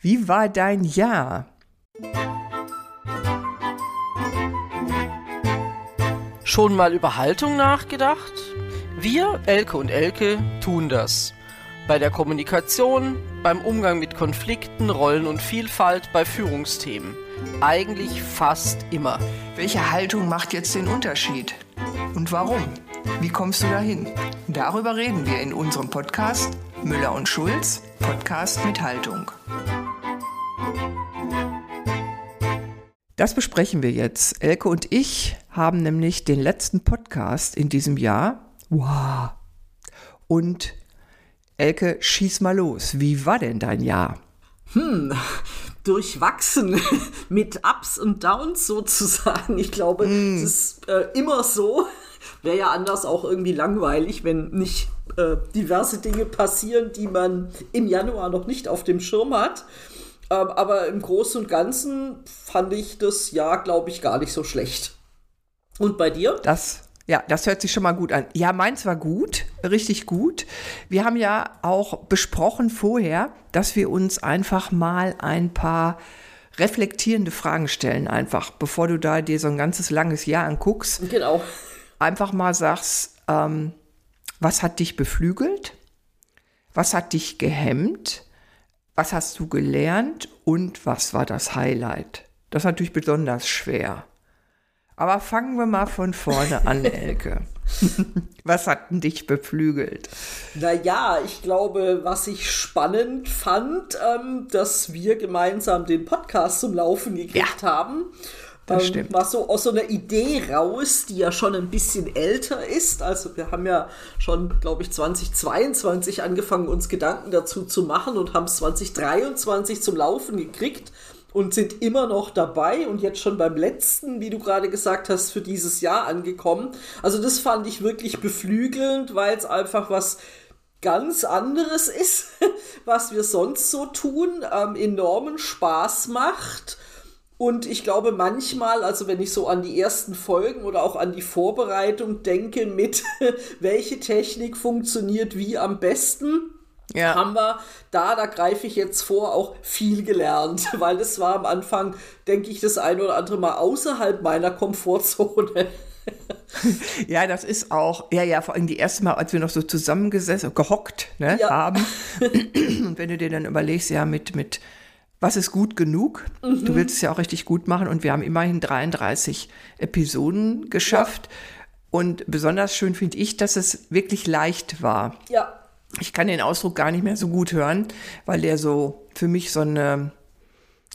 Wie war dein Jahr? Schon mal über Haltung nachgedacht? Wir, Elke und Elke, tun das. Bei der Kommunikation, beim Umgang mit Konflikten, Rollen und Vielfalt, bei Führungsthemen. Eigentlich fast immer. Welche Haltung macht jetzt den Unterschied? Und warum? Wie kommst du dahin? Darüber reden wir in unserem Podcast Müller und Schulz, Podcast mit Haltung. Das besprechen wir jetzt. Elke und ich haben nämlich den letzten Podcast in diesem Jahr. Wow. Und Elke, schieß mal los. Wie war denn dein Jahr? Hm, durchwachsen mit Ups und Downs sozusagen. Ich glaube, mm. es ist äh, immer so. Wäre ja anders auch irgendwie langweilig, wenn nicht äh, diverse Dinge passieren, die man im Januar noch nicht auf dem Schirm hat. Ähm, aber im Großen und Ganzen fand ich das Jahr, glaube ich, gar nicht so schlecht. Und bei dir? Das, ja, das hört sich schon mal gut an. Ja, meins war gut, richtig gut. Wir haben ja auch besprochen vorher, dass wir uns einfach mal ein paar reflektierende Fragen stellen, einfach, bevor du da dir so ein ganzes langes Jahr anguckst. Genau. Einfach mal sagst, ähm, was hat dich beflügelt? Was hat dich gehemmt? Was hast du gelernt und was war das Highlight? Das ist natürlich besonders schwer. Aber fangen wir mal von vorne an, Elke. was hat denn dich beflügelt? Naja, ich glaube, was ich spannend fand, ähm, dass wir gemeinsam den Podcast zum Laufen gekriegt ja. haben. Das ähm, stimmt. War so aus so einer Idee raus, die ja schon ein bisschen älter ist. Also wir haben ja schon, glaube ich, 2022 angefangen, uns Gedanken dazu zu machen und haben es 2023 zum Laufen gekriegt und sind immer noch dabei und jetzt schon beim letzten, wie du gerade gesagt hast, für dieses Jahr angekommen. Also das fand ich wirklich beflügelnd, weil es einfach was ganz anderes ist, was wir sonst so tun, ähm, enormen Spaß macht und ich glaube manchmal, also wenn ich so an die ersten Folgen oder auch an die Vorbereitung denke mit, welche Technik funktioniert wie am besten, ja. haben wir da, da greife ich jetzt vor, auch viel gelernt, weil es war am Anfang, denke ich, das ein oder andere Mal außerhalb meiner Komfortzone. Ja, das ist auch, ja, ja, vor allem die erste Mal, als wir noch so zusammengesessen, gehockt ne, ja. haben. Und wenn du dir dann überlegst, ja, mit, mit was ist gut genug? Mhm. Du willst es ja auch richtig gut machen und wir haben immerhin 33 Episoden geschafft. Ja. Und besonders schön finde ich, dass es wirklich leicht war. Ja. Ich kann den Ausdruck gar nicht mehr so gut hören, weil der so für mich so eine,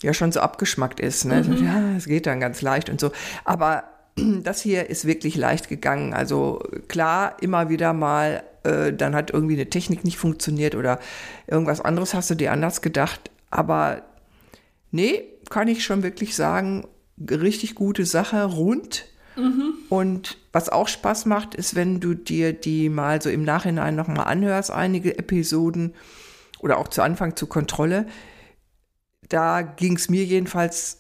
ja schon so abgeschmackt ist. Ne? Mhm. Ja, es geht dann ganz leicht und so. Aber das hier ist wirklich leicht gegangen. Also klar, immer wieder mal, äh, dann hat irgendwie eine Technik nicht funktioniert oder irgendwas anderes hast du dir anders gedacht. Aber nee, kann ich schon wirklich sagen, richtig gute Sache, rund. Mhm. Und was auch Spaß macht, ist, wenn du dir die mal so im Nachhinein nochmal anhörst, einige Episoden oder auch zu Anfang zur Kontrolle. Da ging es mir jedenfalls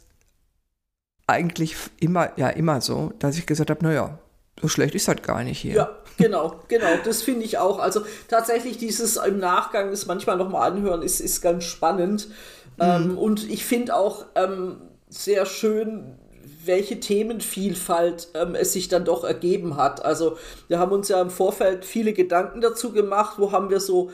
eigentlich immer, ja, immer so, dass ich gesagt habe, naja, so schlecht ist das gar nicht hier. Ja, genau, genau, das finde ich auch. Also tatsächlich dieses im Nachgang, das manchmal nochmal anhören, ist, ist ganz spannend. Ähm, mhm. und ich finde auch ähm, sehr schön, welche Themenvielfalt ähm, es sich dann doch ergeben hat. Also wir haben uns ja im Vorfeld viele Gedanken dazu gemacht, wo haben wir so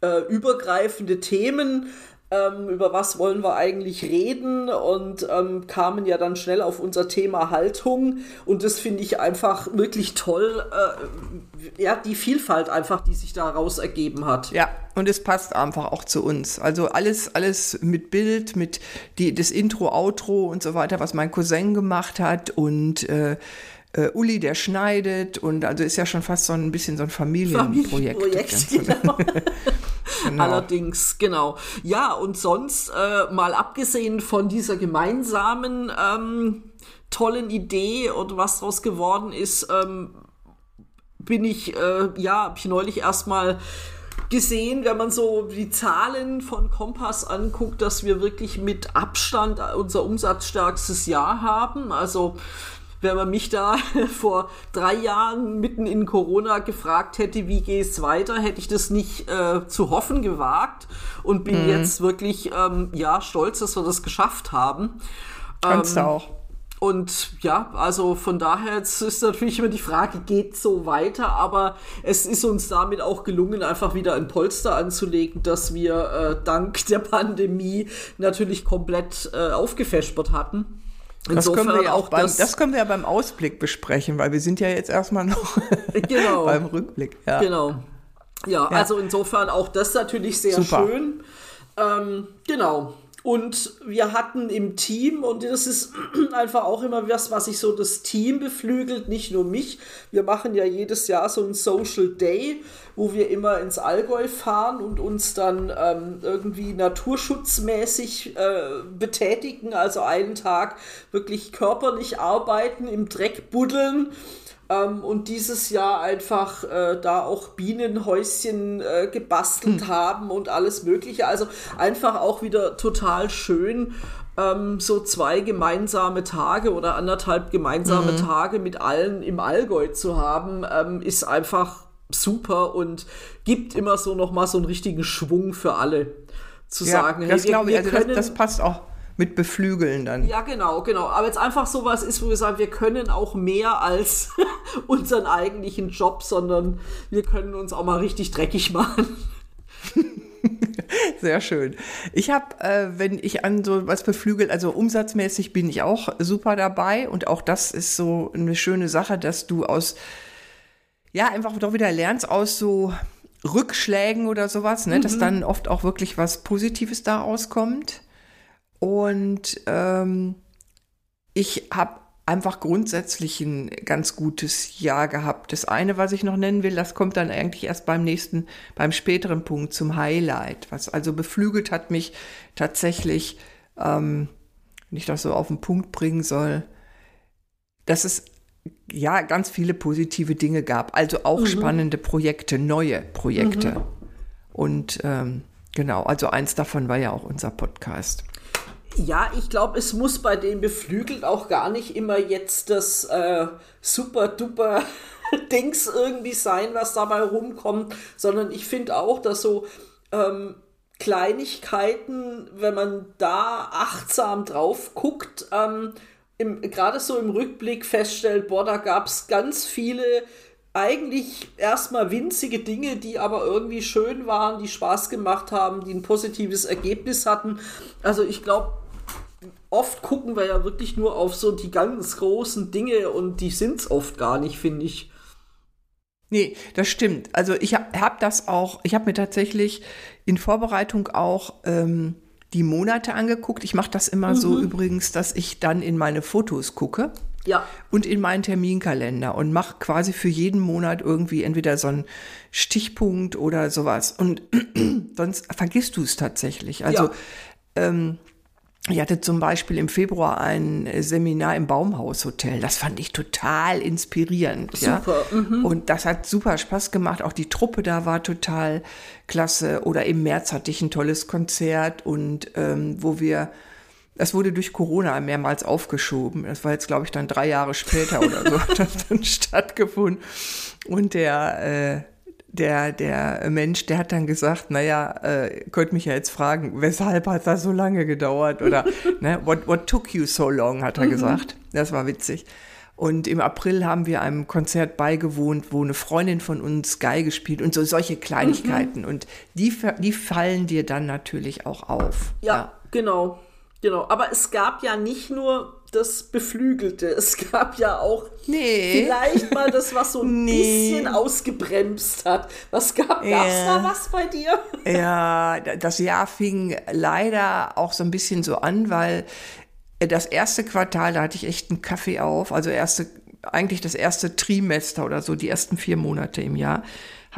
äh, übergreifende Themen, ähm, über was wollen wir eigentlich reden und ähm, kamen ja dann schnell auf unser Thema Haltung und das finde ich einfach wirklich toll, äh, ja, die Vielfalt einfach, die sich daraus ergeben hat. Ja, und es passt einfach auch zu uns. Also alles, alles mit Bild, mit die, das Intro, Outro und so weiter, was mein Cousin gemacht hat und äh, äh, Uli, der schneidet und also ist ja schon fast so ein bisschen so ein Familienprojekt. Familienprojekt, genau. genau. Allerdings, genau. Ja, und sonst, äh, mal abgesehen von dieser gemeinsamen ähm, tollen Idee und was daraus geworden ist, ähm, bin ich, äh, ja, hab ich neulich erstmal gesehen, wenn man so die Zahlen von Kompass anguckt, dass wir wirklich mit Abstand unser umsatzstärkstes Jahr haben. Also wenn man mich da vor drei Jahren mitten in Corona gefragt hätte, wie geht's weiter, hätte ich das nicht äh, zu hoffen gewagt und bin mhm. jetzt wirklich ähm, ja stolz, dass wir das geschafft haben. Kannst ähm, du auch. Und ja, also von daher jetzt ist natürlich immer die Frage, geht so weiter, aber es ist uns damit auch gelungen, einfach wieder ein Polster anzulegen, dass wir äh, dank der Pandemie natürlich komplett äh, aufgefespert hatten. Das können, wir ja auch beim, das, das, können wir ja beim Ausblick besprechen, weil wir sind ja jetzt erstmal noch genau, beim Rückblick. Ja. Genau. Ja, ja, also insofern auch das natürlich sehr Super. schön. Ähm, genau. Und wir hatten im Team, und das ist einfach auch immer was, was sich so das Team beflügelt, nicht nur mich. Wir machen ja jedes Jahr so ein Social Day, wo wir immer ins Allgäu fahren und uns dann ähm, irgendwie naturschutzmäßig äh, betätigen, also einen Tag wirklich körperlich arbeiten, im Dreck buddeln ähm, und dieses Jahr einfach äh, da auch Bienenhäuschen äh, gebastelt hm. haben und alles Mögliche. Also einfach auch wieder total schön. Ähm, so zwei gemeinsame Tage oder anderthalb gemeinsame mhm. Tage mit allen im Allgäu zu haben, ähm, ist einfach super und gibt immer so noch mal so einen richtigen Schwung für alle zu ja, sagen, das hey, wir, wir also können, das, das passt auch mit beflügeln dann. Ja, genau, genau. Aber jetzt einfach sowas ist, wo wir sagen, wir können auch mehr als unseren eigentlichen Job, sondern wir können uns auch mal richtig dreckig machen. Sehr schön. Ich habe, äh, wenn ich an so was beflügelt, also umsatzmäßig bin ich auch super dabei und auch das ist so eine schöne Sache, dass du aus, ja, einfach doch wieder lernst aus so Rückschlägen oder sowas, ne, mhm. dass dann oft auch wirklich was Positives daraus kommt. Und ähm, ich habe einfach grundsätzlich ein ganz gutes Jahr gehabt. Das eine, was ich noch nennen will, das kommt dann eigentlich erst beim nächsten, beim späteren Punkt zum Highlight. Was also beflügelt hat mich tatsächlich, ähm, wenn ich das so auf den Punkt bringen soll, dass es ja ganz viele positive Dinge gab. Also auch mhm. spannende Projekte, neue Projekte. Mhm. Und ähm, genau, also eins davon war ja auch unser Podcast. Ja, ich glaube, es muss bei dem beflügelt auch gar nicht immer jetzt das äh, super duper Dings irgendwie sein, was dabei rumkommt, sondern ich finde auch, dass so ähm, Kleinigkeiten, wenn man da achtsam drauf guckt, ähm, gerade so im Rückblick feststellt, boah, da gab es ganz viele eigentlich erstmal winzige Dinge, die aber irgendwie schön waren, die Spaß gemacht haben, die ein positives Ergebnis hatten. Also ich glaube, oft gucken wir ja wirklich nur auf so die ganz großen Dinge und die sind es oft gar nicht, finde ich. Nee, das stimmt. Also ich habe hab das auch, ich habe mir tatsächlich in Vorbereitung auch ähm, die Monate angeguckt. Ich mache das immer mhm. so übrigens, dass ich dann in meine Fotos gucke. Ja. Und in meinen Terminkalender und mache quasi für jeden Monat irgendwie entweder so einen Stichpunkt oder sowas. Und sonst vergisst du es tatsächlich. Also ja. ähm, ich hatte zum Beispiel im Februar ein Seminar im Baumhaushotel. Das fand ich total inspirierend. Super. Ja? Mhm. Und das hat super Spaß gemacht. Auch die Truppe da war total klasse. Oder im März hatte ich ein tolles Konzert und ähm, wo wir, das wurde durch Corona mehrmals aufgeschoben. Das war jetzt, glaube ich, dann drei Jahre später oder so, hat das dann stattgefunden. Und der, äh, der, der Mensch, der hat dann gesagt, naja, äh, könnt mich ja jetzt fragen, weshalb hat das so lange gedauert? Oder ne, what, what took you so long, hat er mhm. gesagt. Das war witzig. Und im April haben wir einem Konzert beigewohnt, wo eine Freundin von uns Geige spielt und so solche Kleinigkeiten. Mhm. Und die, die fallen dir dann natürlich auch auf. Ja, ja, genau. Genau. Aber es gab ja nicht nur das Beflügelte. Es gab ja auch nee. vielleicht mal das, was so ein nee. bisschen ausgebremst hat. Was gab ja. es da was bei dir? Ja, das Jahr fing leider auch so ein bisschen so an, weil das erste Quartal, da hatte ich echt einen Kaffee auf, also erste, eigentlich das erste Trimester oder so, die ersten vier Monate im Jahr.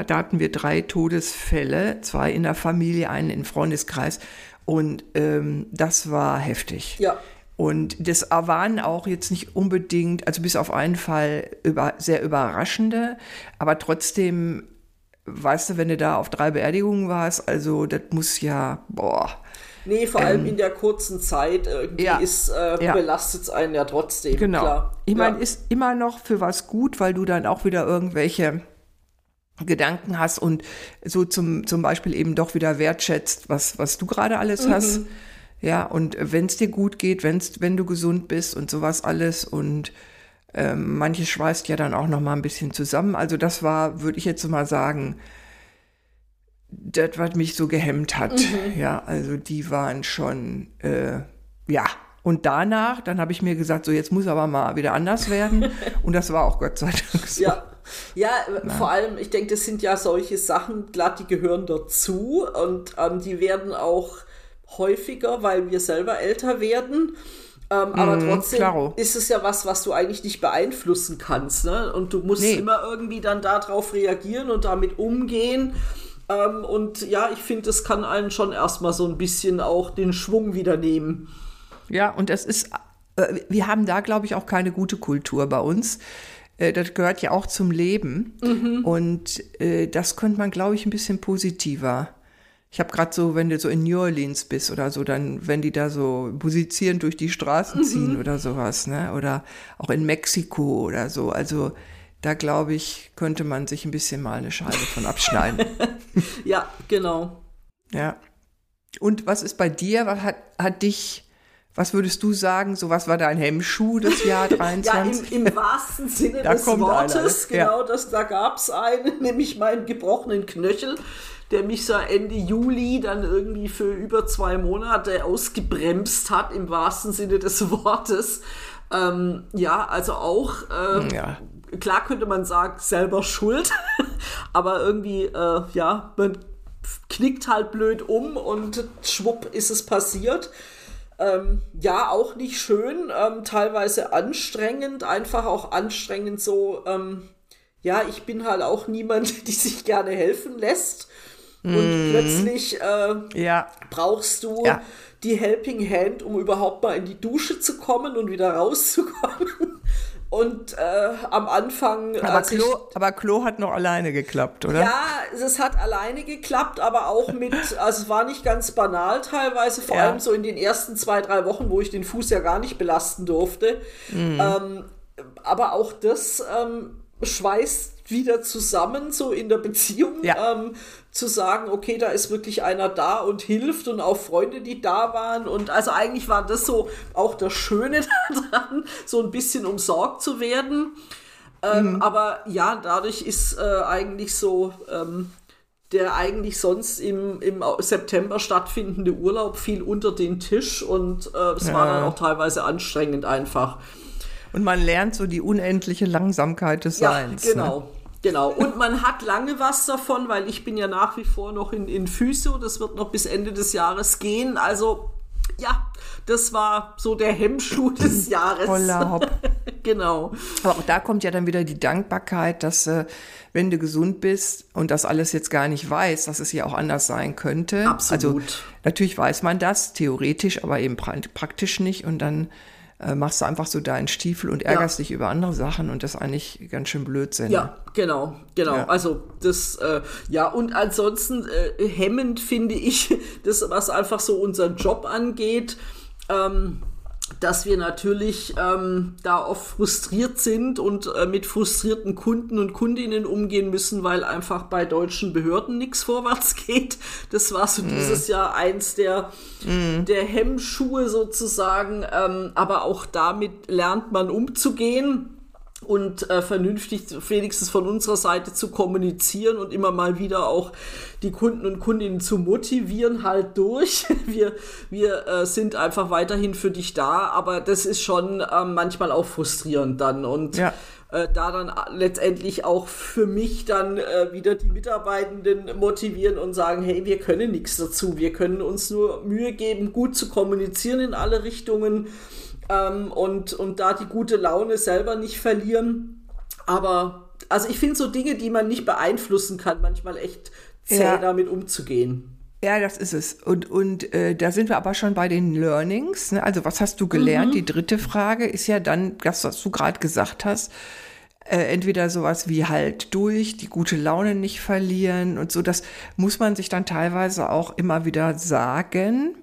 Da hatten wir drei Todesfälle, zwei in der Familie, einen im Freundeskreis. Und ähm, das war heftig. Ja. Und das waren auch jetzt nicht unbedingt, also bis auf einen Fall über, sehr überraschende, aber trotzdem, weißt du, wenn du da auf drei Beerdigungen warst, also das muss ja, boah, Nee, vor allem in der kurzen Zeit irgendwie ja, ist, äh, ja. belastet es einen ja trotzdem. Genau. Klar. Ich meine, ja. ist immer noch für was gut, weil du dann auch wieder irgendwelche Gedanken hast und so zum, zum Beispiel eben doch wieder wertschätzt, was, was du gerade alles hast. Ja, und wenn es dir gut geht, wenn's, wenn du gesund bist und sowas alles und ähm, manches schweißt ja dann auch noch mal ein bisschen zusammen. Also das war, würde ich jetzt mal sagen, das, was mich so gehemmt hat. Ja, also die waren schon, äh, ja. Und danach, dann habe ich mir gesagt, so jetzt muss aber mal wieder anders werden. Und das war auch Gott sei Dank so. Ja, ja, vor allem, ich denke, das sind ja solche Sachen, klar, die gehören dazu und ähm, die werden auch häufiger, weil wir selber älter werden. Ähm, aber trotzdem klaro. ist es ja was, was du eigentlich nicht beeinflussen kannst. Ne? Und du musst Nee. immer irgendwie dann darauf reagieren und damit umgehen. Ähm, und ja, ich finde, das kann einen schon erstmal so ein bisschen auch den Schwung wieder nehmen. Ja, und das ist, äh, wir haben da, glaube ich, auch keine gute Kultur bei uns. Äh, Das gehört ja auch zum Leben. Und äh, das könnte man, glaube ich, ein bisschen positiver. Ich habe gerade so, wenn du so in New Orleans bist oder so, dann, wenn die da so musizierend durch die Straßen ziehen oder sowas, ne? Oder auch in Mexiko oder so. Also da glaube ich, könnte man sich ein bisschen mal eine Scheibe von abschneiden. Ja, genau. Ja. Und was ist bei dir? Was hat, hat dich, was würdest du sagen, so was war dein Hemmschuh des Jahr Ja, 23? im, im wahrsten Sinne des kommt Wortes, einer, ne? Ja. genau, das, da gab es einen, nämlich meinen gebrochenen Knöchel, der mich so Ende Juli dann irgendwie für über zwei Monate ausgebremst hat, im wahrsten Sinne des Wortes. Ähm, ja, also auch, äh, ja. klar könnte man sagen, selber schuld, aber irgendwie, äh, ja, man knickt halt blöd um und schwupp ist es passiert. Ähm, ja, auch nicht schön, ähm, teilweise anstrengend, einfach auch anstrengend so, ähm, ja, ich bin halt auch niemand, die sich gerne helfen lässt. Und plötzlich äh, Ja, brauchst du Ja. die Helping Hand, um überhaupt mal in die Dusche zu kommen und wieder rauszukommen. Und äh, am Anfang, aber als ich Klo, aber Klo hat noch alleine geklappt, oder? ja, es hat alleine geklappt, aber auch mit, also es war nicht ganz banal teilweise, vor Ja. allem so in den ersten zwei, drei Wochen, wo ich den Fuß ja gar nicht belasten durfte. Mhm. Ähm, aber auch das ähm, schweißt wieder zusammen, so in der Beziehung, Ja. ähm, zu sagen, okay, da ist wirklich einer da und hilft und auch Freunde, die da waren. Und also eigentlich war das so auch das Schöne daran, so ein bisschen umsorgt zu werden. Ähm, Aber ja, dadurch ist äh, eigentlich so ähm, der eigentlich sonst im, im September stattfindende Urlaub fiel unter den Tisch und äh, es war Ja. dann auch teilweise anstrengend einfach. Und man lernt so die unendliche Langsamkeit des Ja, Seins. genau. Ne? Genau. Und man hat lange was davon, weil ich bin ja nach wie vor noch in, in Physio. Das wird noch bis Ende des Jahres gehen. Also, ja, das war so der Hemmschuh des Jahres. Voller Hopp. genau. Aber auch da kommt ja dann wieder die Dankbarkeit, dass äh, wenn du gesund bist und das alles jetzt gar nicht weiß, dass es ja auch anders sein könnte. Absolut. Also natürlich weiß man das, theoretisch, aber eben pra praktisch nicht. Und dann äh, machst du einfach so deinen Stiefel und ärgerst dich über andere Sachen und das eigentlich ganz schön Blödsinn. Ja, genau, genau. Ja. Also das, äh, ja, und ansonsten äh, hemmend finde ich, das, was einfach so unseren Job angeht, ähm, dass wir natürlich ähm, da oft frustriert sind und äh, mit frustrierten Kunden und Kundinnen umgehen müssen, weil einfach bei deutschen Behörden nichts vorwärts geht. Das war so dieses Jahr eins der, der Hemmschuhe sozusagen. Ähm, aber auch damit lernt man umzugehen und äh, vernünftig wenigstens von unserer Seite zu kommunizieren und immer mal wieder auch die Kunden und Kundinnen zu motivieren, halt durch. Wir, wir äh, sind einfach weiterhin für dich da, aber das ist schon äh, manchmal auch frustrierend dann und Ja. äh, da dann letztendlich auch für mich dann äh, wieder die Mitarbeitenden motivieren und sagen, hey, wir können nichts dazu, wir können uns nur Mühe geben, gut zu kommunizieren in alle Richtungen ähm, und, und da die gute Laune selber nicht verlieren. Aber also ich finde so Dinge, die man nicht beeinflussen kann, manchmal echt zäh Ja. damit umzugehen. Ja, das ist es. Und, und äh, da sind wir aber schon bei den Learnings. Ne? Also was hast du gelernt? Die dritte Frage ist ja dann, das, was du gerade gesagt hast, äh, entweder sowas wie halt durch, die gute Laune nicht verlieren und so. Das muss man sich dann teilweise auch immer wieder sagen.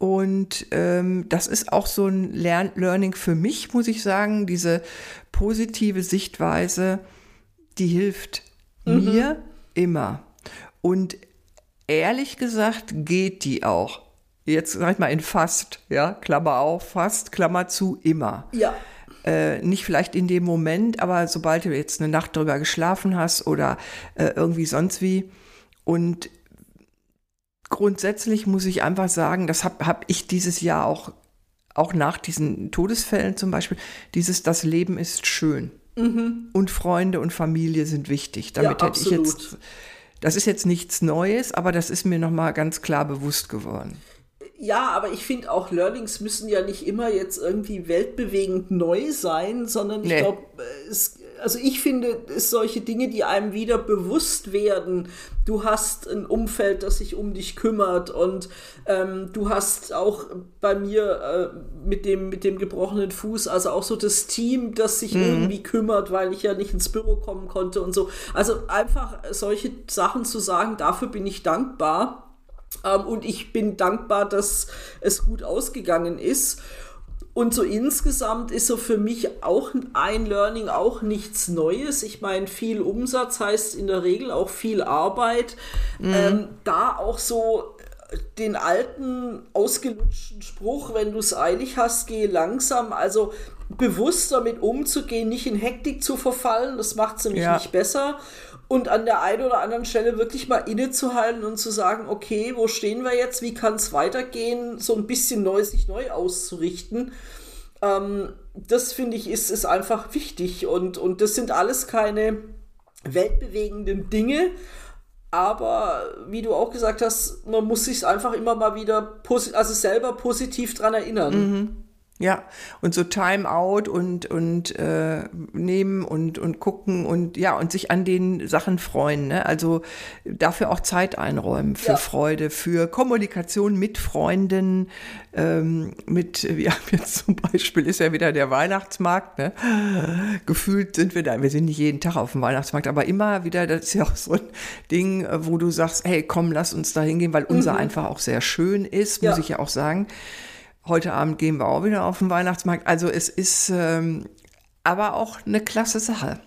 Und ähm, das ist auch so ein Lern Learning für mich, muss ich sagen. Diese positive Sichtweise, die hilft mhm. mir immer. Und ehrlich gesagt geht die auch. Jetzt sag ich mal in fast, ja, Klammer auf, fast, Klammer zu, immer. Ja. Äh, nicht vielleicht in dem Moment, aber sobald du jetzt eine Nacht drüber geschlafen hast oder äh, irgendwie sonst wie. Und grundsätzlich muss ich einfach sagen, das habe hab ich dieses Jahr auch, auch nach diesen Todesfällen zum Beispiel, dieses Das Leben ist schön. Mhm. Und Freunde und Familie sind wichtig. Damit ja, hätte ich jetzt. Das ist jetzt nichts Neues, aber das ist mir nochmal ganz klar bewusst geworden. Ja, aber ich finde auch Learnings müssen ja nicht immer jetzt irgendwie weltbewegend neu sein, sondern ich nee. glaube, also ich finde, es solche Dinge, die einem wieder bewusst werden. Du hast ein Umfeld, das sich um dich kümmert und ähm, du hast auch bei mir äh, mit, dem, mit dem gebrochenen Fuß, also auch so das Team, das sich mhm. irgendwie kümmert, weil ich ja nicht ins Büro kommen konnte und so. Also einfach solche Sachen zu sagen, dafür bin ich dankbar ähm, und ich bin dankbar, dass es gut ausgegangen ist. Und so insgesamt ist so für mich auch ein Learning auch nichts Neues. Ich meine, viel Umsatz heißt in der Regel auch viel Arbeit. Mhm. Ähm, da auch so den alten, ausgelutschten Spruch, wenn du es eilig hast, gehe langsam. Also bewusst damit umzugehen, nicht in Hektik zu verfallen, das macht es nämlich ja. nicht besser und an der einen oder anderen Stelle wirklich mal innezuhalten und zu sagen, okay, wo stehen wir jetzt, wie kann es weitergehen, so ein bisschen neu, sich neu auszurichten. Ähm, das finde ich ist, ist einfach wichtig und, und das sind alles keine weltbewegenden Dinge, aber wie du auch gesagt hast, man muss sich einfach immer mal wieder, also selber positiv dran erinnern. Mhm. Ja, und so Time out und, und äh, nehmen und, und gucken und ja, und sich an den Sachen freuen. Ne? Also dafür auch Zeit einräumen für ja. Freude, für Kommunikation mit Freunden, ähm, mit, ja, jetzt zum Beispiel ist ja wieder der Weihnachtsmarkt. Ne? Gefühlt sind wir da, wir sind nicht jeden Tag auf dem Weihnachtsmarkt, aber immer wieder, das ist ja auch so ein Ding, wo du sagst, hey, komm, lass uns da hingehen, weil unser mhm. einfach auch sehr schön ist, muss ja. ich ja auch sagen. Heute Abend gehen wir auch wieder auf den Weihnachtsmarkt. Also es ist ähm, aber auch eine klasse Sache.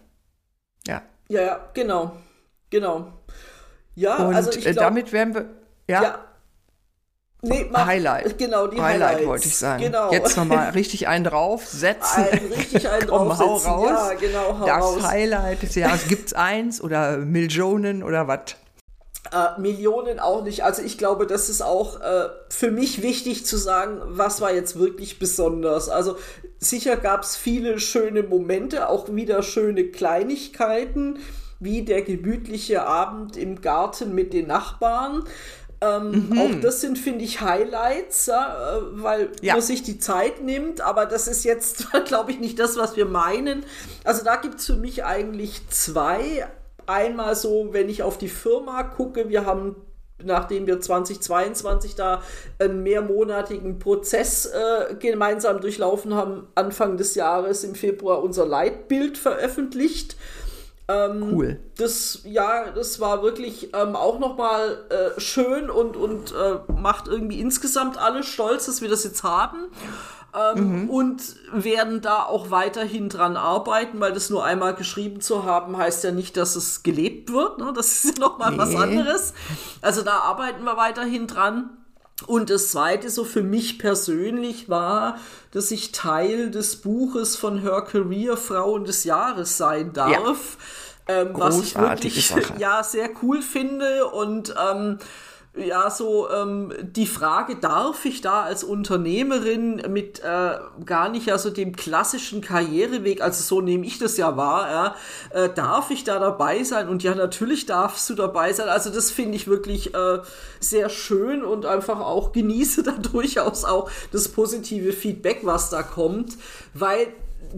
Ja. Ja, ja, genau. Genau. Ja, Und also ich glaub, damit werden wir. Ja. ja. Nee, mach, Highlight. Genau, die Highlight Highlights. wollte ich sagen. Genau. Jetzt nochmal richtig einen draufsetzen. Ein, richtig einen draufsetzen. hau raus. Ja, genau, hau das raus. Highlight des Jahres. Gibt es eins oder Millionen oder was? Äh, Millionen auch nicht. Also ich glaube, das ist auch äh, für mich wichtig zu sagen, was war jetzt wirklich besonders. Also sicher gab es viele schöne Momente, auch wieder schöne Kleinigkeiten, wie der gemütliche Abend im Garten mit den Nachbarn. Ähm, mhm. Auch das sind, finde ich, Highlights, ja, äh, weil ja. man sich die Zeit nimmt, aber das ist jetzt, glaube ich, nicht das, was wir meinen. Also da gibt es für mich eigentlich zwei einmal so, wenn ich auf die Firma gucke, wir haben nachdem wir 2022 da einen mehrmonatigen Prozess äh, gemeinsam durchlaufen haben, Anfang des Jahres im Februar unser Leitbild veröffentlicht. Ähm, cool. Das, ja, das war wirklich ähm, auch nochmal äh, schön und, und äh, macht irgendwie insgesamt alle stolz, dass wir das jetzt haben ähm, mhm. und werden da auch weiterhin dran arbeiten, weil das nur einmal geschrieben zu haben, heißt ja nicht, dass es gelebt wird. Ne? Das ist ja nochmal nee. was anderes. Also da arbeiten wir weiterhin dran. Und das zweite, so für mich persönlich, war, dass ich Teil des Buches von Her Career Frauen des Jahres sein darf. Ja. Ähm, was ich wirklich Sache. ja sehr cool finde und ähm, ja, so ähm, die Frage, darf ich da als Unternehmerin mit äh, gar nicht ja so dem klassischen Karriereweg, also so nehme ich das ja wahr, ja, äh, darf ich da dabei sein? Und ja, natürlich darfst du dabei sein. Also das finde ich wirklich äh, sehr schön und einfach auch genieße da durchaus auch das positive Feedback, was da kommt, weil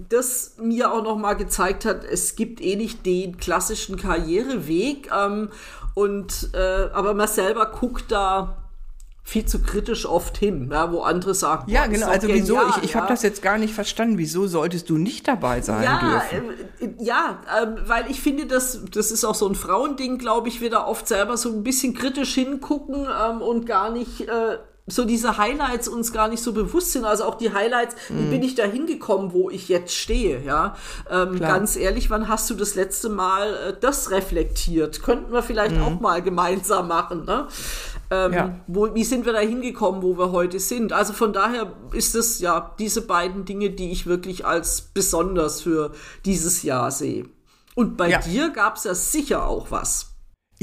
das mir auch noch mal gezeigt hat, es gibt eh nicht den klassischen Karriereweg. Ähm, und äh, aber man selber guckt da viel zu kritisch oft hin, ja, wo andere sagen, ja, genau, also genial, wieso, ich, ich ja. habe das jetzt gar nicht verstanden, wieso solltest du nicht dabei sein ja, dürfen? Äh, ja, äh, weil ich finde, das, das ist auch so ein Frauending, glaube ich, wir da oft selber so ein bisschen kritisch hingucken ähm, und gar nicht äh, so diese Highlights uns gar nicht so bewusst sind. Also auch die Highlights, mhm. wie bin ich da hingekommen, wo ich jetzt stehe, ja. Ähm, ganz ehrlich, wann hast du das letzte Mal äh, das reflektiert? Könnten wir vielleicht mhm. auch mal gemeinsam machen, ne? Ähm, ja. wo, wie sind wir da hingekommen, wo wir heute sind? Also von daher ist es ja diese beiden Dinge, die ich wirklich als besonders für dieses Jahr sehe. Und bei ja. dir gab es ja sicher auch was.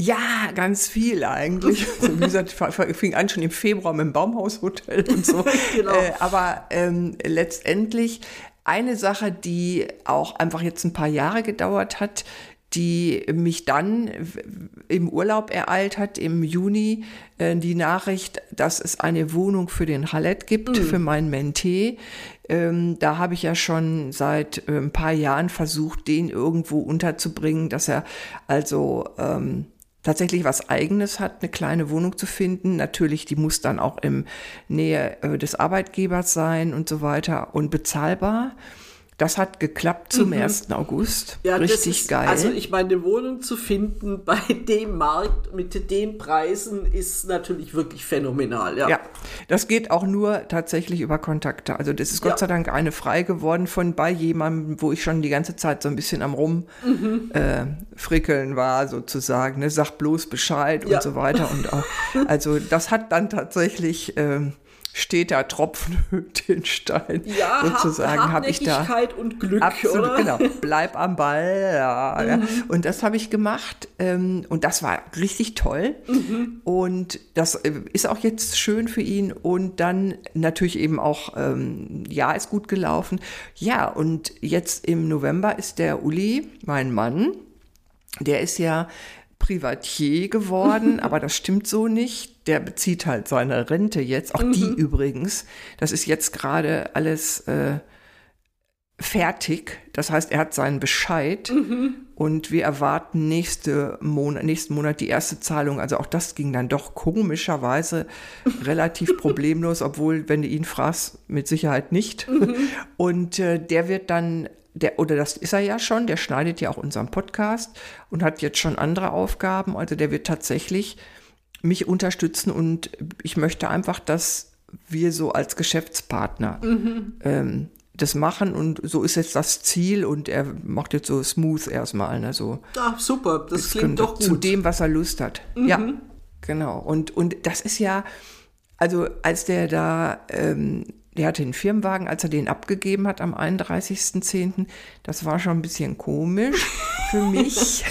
Ja, ganz viel eigentlich. Also, wie gesagt, fing an schon im Februar mit dem Baumhaushotel und so. genau. Äh, aber ähm, letztendlich eine Sache, die auch einfach jetzt ein paar Jahre gedauert hat, die mich dann im Urlaub ereilt hat, im Juni, äh, die Nachricht, dass es eine Wohnung für den Hallet gibt, mhm. für meinen Mentee. Ähm, da habe ich ja schon seit äh, ein paar Jahren versucht, den irgendwo unterzubringen, dass er also ähm, tatsächlich was Eigenes hat, eine kleine Wohnung zu finden. Natürlich, die muss dann auch im Nähe äh, des Arbeitgebers sein und so weiter und bezahlbar. Das hat geklappt zum mhm. 1. August. Ja, Richtig ist, geil. Also ich meine, eine Wohnung zu finden bei dem Markt mit den Preisen ist natürlich wirklich phänomenal. Ja, ja das geht auch nur tatsächlich über Kontakte. Also das ist Gott ja. sei Dank eine frei geworden von bei jemandem, wo ich schon die ganze Zeit so ein bisschen am rumfrickeln mhm. äh, war sozusagen. Ne? Sag bloß Bescheid ja. und so weiter. Und auch, also das hat dann tatsächlich... Ähm, steht da Tropfen den Stein. Ja, sozusagen habe ich da und Glück, absolut, oder? Genau, bleib am Ball. Ja, mhm. ja. Und das habe ich gemacht ähm, und das war richtig toll. Mhm. Und das äh, ist auch jetzt schön für ihn und dann natürlich eben auch, ähm, ja, ist gut gelaufen. Ja, und jetzt im November ist der Uli, mein Mann, der ist ja Privatier geworden, aber das stimmt so nicht. Der bezieht halt seine Rente jetzt, auch mhm. die übrigens. Das ist jetzt gerade alles äh, fertig. Das heißt, er hat seinen Bescheid mhm. und wir erwarten nächste Monat, nächsten Monat die erste Zahlung. Also auch das ging dann doch komischerweise relativ problemlos, obwohl, wenn du ihn fragst, mit Sicherheit nicht. Mhm. Und äh, der wird dann der, oder das ist er ja schon, der schneidet ja auch unseren Podcast und hat jetzt schon andere Aufgaben. Also der wird tatsächlich mich unterstützen und ich möchte einfach, dass wir so als Geschäftspartner mhm. ähm, das machen und so ist jetzt das Ziel und er macht jetzt so smooth erstmal. Ne, so Ach, super, das klingt doch gut. Zu dem, was er Lust hat. Mhm. Ja, genau. Und, und das ist ja, also als der da ähm, der hatte einen Firmenwagen, als er den abgegeben hat am 31.10. Das war schon ein bisschen komisch für mich.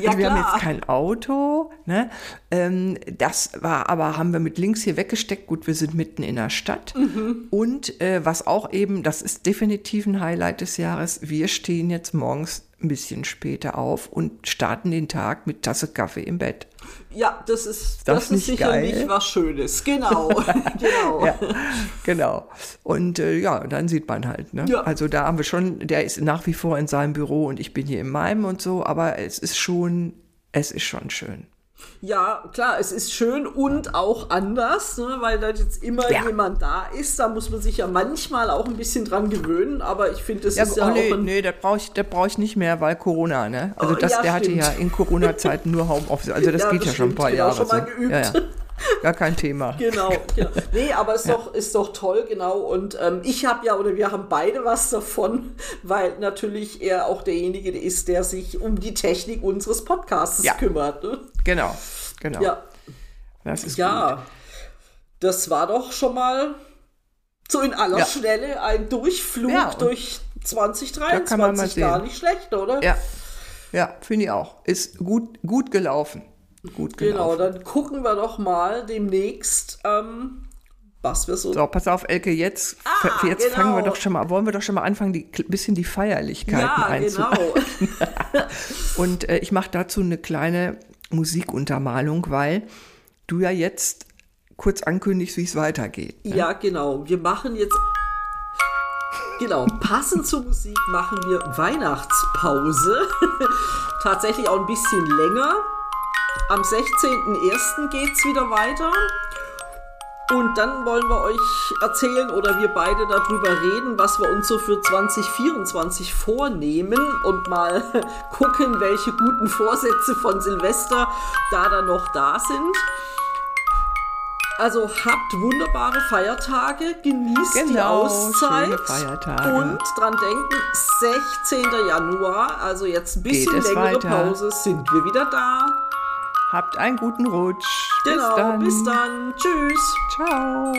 ja, also wir klar. haben jetzt kein Auto. Ne? Ähm, das war aber, haben wir mit links hier weggesteckt. Gut, wir sind mitten in der Stadt. Mhm. Und äh, was auch eben, das ist definitiv ein Highlight des Jahres, wir stehen jetzt morgens ein bisschen später auf und starten den Tag mit Tasse Kaffee im Bett. Ja, das ist, das, das ist sicherlich geil? was Schönes. Genau. genau. ja, genau. Und äh, ja, dann sieht man halt. Ne? Ja. Also da haben wir schon, der ist nach wie vor in seinem Büro und ich bin hier in meinem und so, aber es ist schon, es ist schon schön. Ja, klar, es ist schön und auch anders, ne, weil da jetzt immer ja. jemand da ist. Da muss man sich ja manchmal auch ein bisschen dran gewöhnen, aber ich finde, das ja, ist ja oh, nee, auch. Nee, das brauche ich, brauch ich nicht mehr, weil Corona, ne? Also, oh, das, ja, der stimmt. hatte ja in Corona-Zeiten nur Homeoffice. Also, das geht ja schon ein paar genau, Jahre. Schon mal so. geübt. Gar kein Thema. Genau, genau. Nee, aber ist, ja. doch, ist doch toll, genau. Und ähm, ich habe ja, oder wir haben beide was davon, weil natürlich er auch derjenige ist, der sich um die Technik unseres Podcasts ja. kümmert. Ne? Genau, genau. Ja. Das ist ja, gut. das war doch schon mal so in aller ja. Schnelle ein Durchflug durch 2023. Gar nicht schlecht, oder? Ja, ja finde ich auch. Ist gut, gut gelaufen. Gut genau, dann gucken wir doch mal demnächst, ähm, was wir so. So, pass auf, Elke, jetzt, ah, jetzt genau. fangen wir doch schon mal, wollen wir doch schon mal anfangen, die bisschen die Feierlichkeiten ja, einzubauen. Genau. Und äh, ich mache dazu eine kleine Musikuntermalung, weil du ja jetzt kurz ankündigst, wie es weitergeht. Ne? Ja, genau. Wir machen jetzt. Genau, passend zur Musik machen wir Weihnachtspause. Tatsächlich auch ein bisschen länger. Am 16.01. geht es wieder weiter. Und dann wollen wir euch erzählen oder wir beide darüber reden, was wir uns so für 2024 vornehmen und mal gucken, welche guten Vorsätze von Silvester da dann noch da sind. Also habt wunderbare Feiertage, genießt die Genau, Auszeit schöne Feiertage. und dran denken, 16. Januar, also jetzt ein bisschen längere weiter. Pause, sind wir wieder da. Habt einen guten Rutsch. Genau, bis dann. bis dann. Tschüss. Ciao.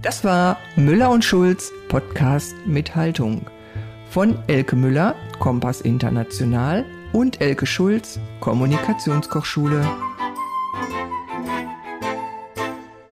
Das war Müller und Schulz Podcast mit Haltung von Elke Müller, Kompass International und Elke Schulz, Kommunikationskochschule.